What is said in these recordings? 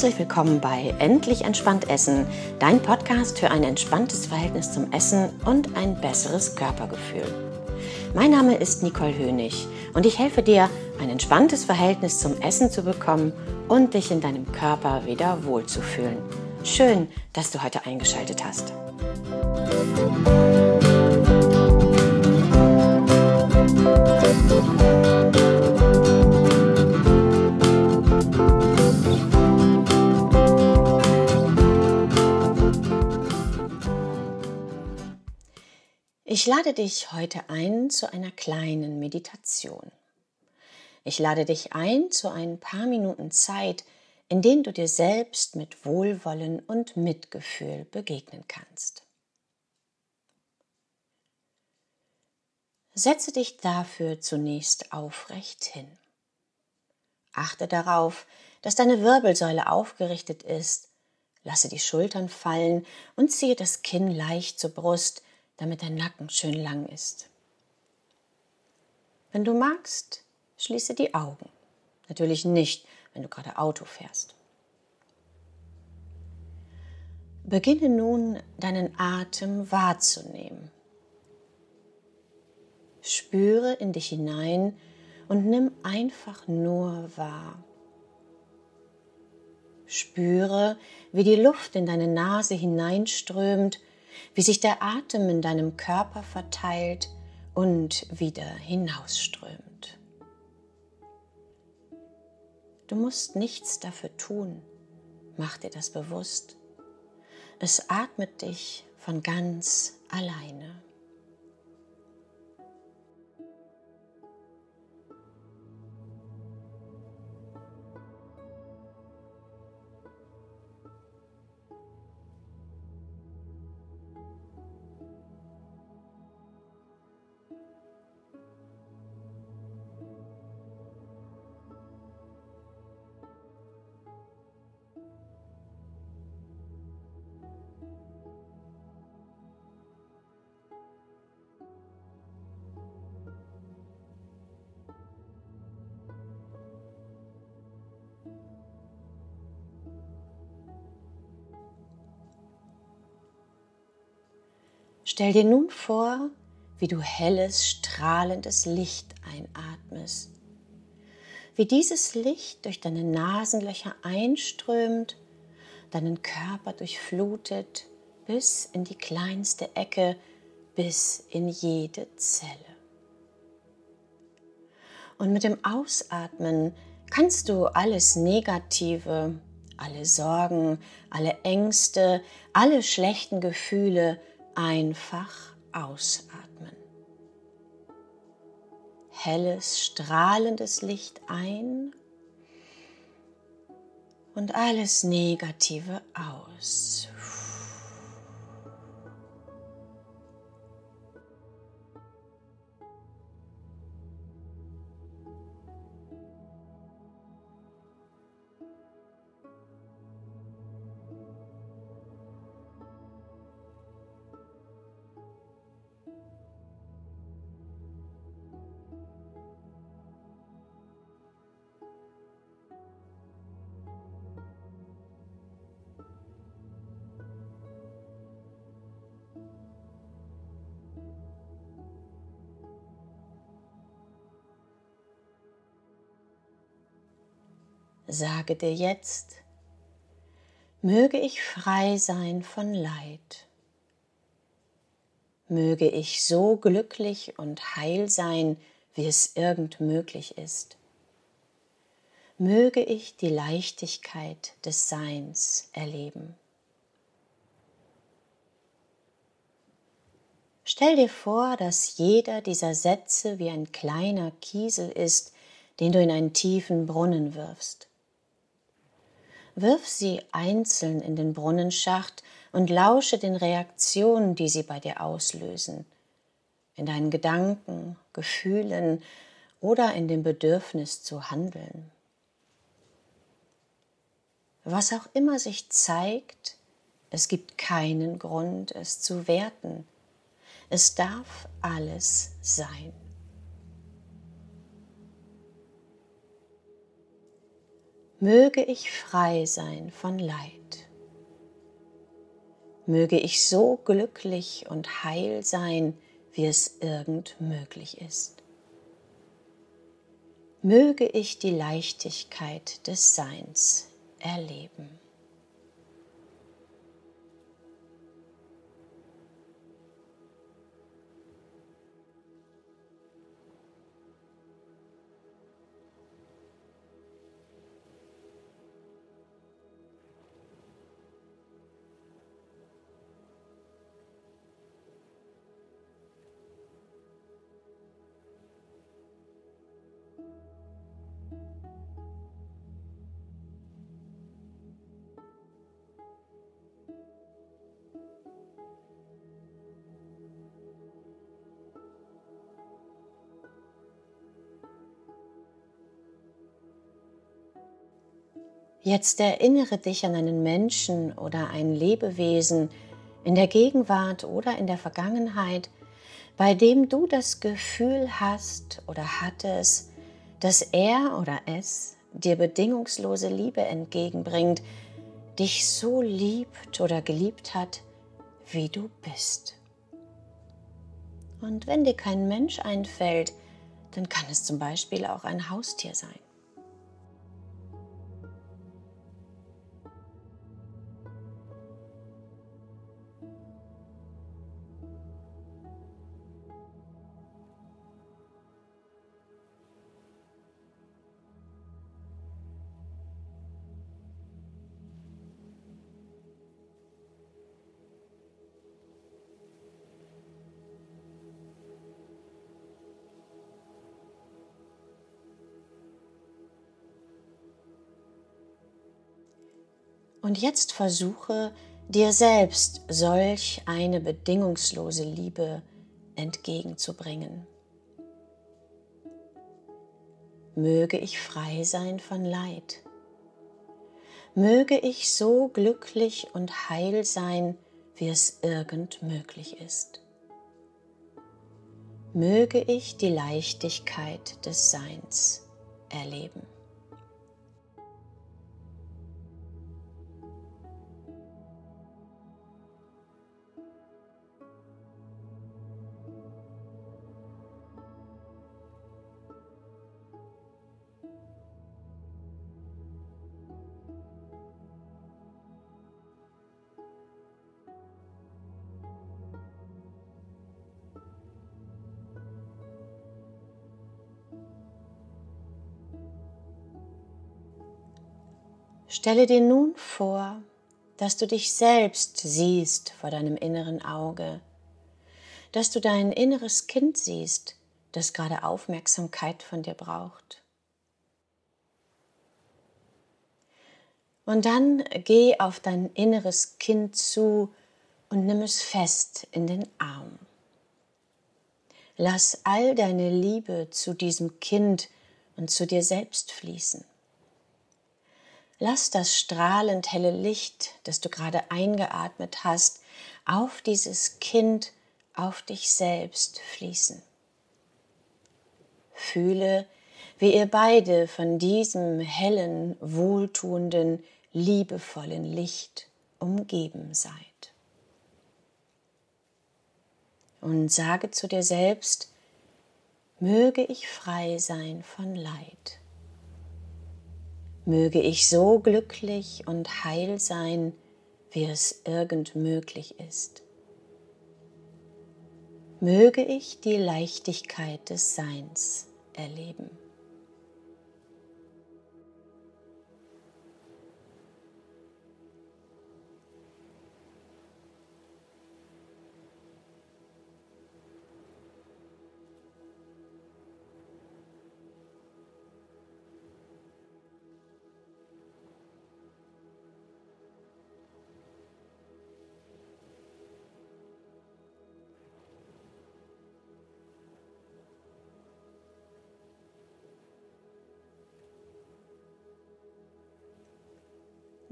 Herzlich willkommen bei Endlich entspannt Essen, dein Podcast für ein entspanntes Verhältnis zum Essen und ein besseres Körpergefühl. Mein Name ist Nicole Hönig und ich helfe dir, ein entspanntes Verhältnis zum Essen zu bekommen und dich in deinem Körper wieder wohlzufühlen. Schön, dass du heute eingeschaltet hast. Ich lade dich heute ein zu einer kleinen Meditation. Ich lade dich ein zu ein paar Minuten Zeit, in denen du dir selbst mit Wohlwollen und Mitgefühl begegnen kannst. Setze dich dafür zunächst aufrecht hin. Achte darauf, dass deine Wirbelsäule aufgerichtet ist. Lasse die Schultern fallen und ziehe das Kinn leicht zur Brust, damit dein Nacken schön lang ist. Wenn du magst, schließe die Augen. Natürlich nicht, wenn du gerade Auto fährst. Beginne nun deinen Atem wahrzunehmen. Spüre in dich hinein und nimm einfach nur wahr. Spüre, wie die Luft in deine Nase hineinströmt wie sich der Atem in deinem Körper verteilt und wieder hinausströmt. Du musst nichts dafür tun, mach dir das bewusst. Es atmet dich von ganz alleine. Stell dir nun vor, wie du helles, strahlendes Licht einatmest. Wie dieses Licht durch deine Nasenlöcher einströmt, deinen Körper durchflutet bis in die kleinste Ecke, bis in jede Zelle. Und mit dem Ausatmen kannst du alles Negative, alle Sorgen, alle Ängste, alle schlechten Gefühle einfach ausatmen. Helles, strahlendes Licht ein und alles Negative aus. Sage dir jetzt, möge ich frei sein von Leid. Möge ich so glücklich und heil sein, wie es irgend möglich ist. Möge ich die Leichtigkeit des Seins erleben. Stell dir vor, dass jeder dieser Sätze wie ein kleiner Kiesel ist, den du in einen tiefen Brunnen wirfst. Wirf sie einzeln in den Brunnenschacht und lausche den Reaktionen, die sie bei dir auslösen, in deinen Gedanken, Gefühlen oder in dem Bedürfnis zu handeln. Was auch immer sich zeigt, es gibt keinen Grund, es zu werten. Es darf alles sein. Möge ich frei sein von Leid. Möge ich so glücklich und heil sein, wie es irgend möglich ist. Möge ich die Leichtigkeit des Seins erleben. Jetzt erinnere dich an einen Menschen oder ein Lebewesen in der Gegenwart oder in der Vergangenheit, bei dem du das Gefühl hast oder hattest, dass er oder es dir bedingungslose Liebe entgegenbringt, dich so liebt oder geliebt hat, wie du bist. Und wenn dir kein Mensch einfällt, dann kann es zum Beispiel auch ein Haustier sein. Und jetzt versuche dir selbst solch eine bedingungslose Liebe entgegenzubringen. Möge ich frei sein von Leid. Möge ich so glücklich und heil sein, wie es irgend möglich ist. Möge ich die Leichtigkeit des Seins erleben. Stelle dir nun vor, dass du dich selbst siehst vor deinem inneren Auge, dass du dein inneres Kind siehst, das gerade Aufmerksamkeit von dir braucht. Und dann geh auf dein inneres Kind zu und nimm es fest in den Arm. Lass all deine Liebe zu diesem Kind und zu dir selbst fließen. Lass das strahlend helle Licht, das du gerade eingeatmet hast, auf dieses Kind, auf dich selbst fließen. Fühle, wie ihr beide von diesem hellen, wohltuenden, liebevollen Licht umgeben seid. Und sage zu dir selbst, möge ich frei sein von Leid möge ich so glücklich und heil sein, wie es irgend möglich ist. Möge ich die Leichtigkeit des Seins erleben.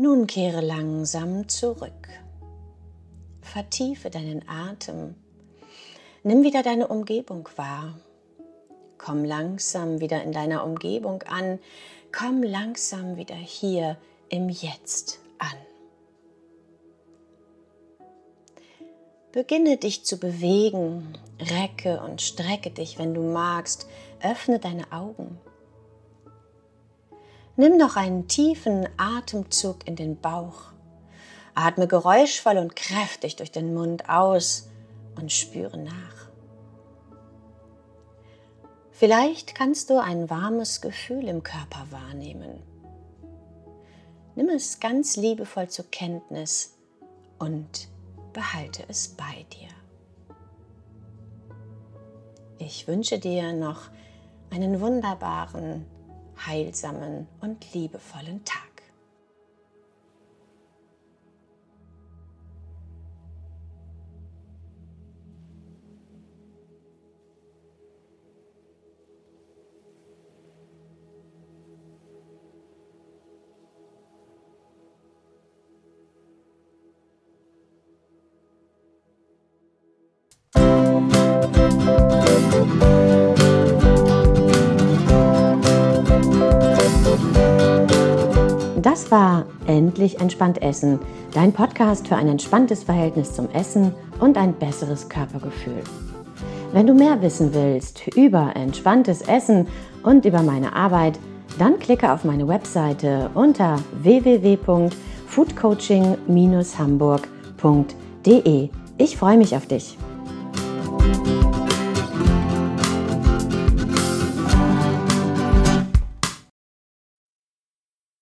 Nun kehre langsam zurück. Vertiefe deinen Atem. Nimm wieder deine Umgebung wahr. Komm langsam wieder in deiner Umgebung an. Komm langsam wieder hier im Jetzt an. Beginne dich zu bewegen, recke und strecke dich, wenn du magst, öffne deine Augen. Nimm noch einen tiefen Atemzug in den Bauch. Atme geräuschvoll und kräftig durch den Mund aus und spüre nach. Vielleicht kannst du ein warmes Gefühl im Körper wahrnehmen. Nimm es ganz liebevoll zur Kenntnis und behalte es bei dir. Ich wünsche dir noch einen wunderbaren, heilsamen und liebevollen Tag. Das war Endlich entspannt Essen, dein Podcast für ein entspanntes Verhältnis zum Essen und ein besseres Körpergefühl. Wenn du mehr wissen willst über entspanntes Essen und über meine Arbeit, dann klicke auf meine Webseite unter www.foodcoaching-hamburg.de. Ich freue mich auf dich.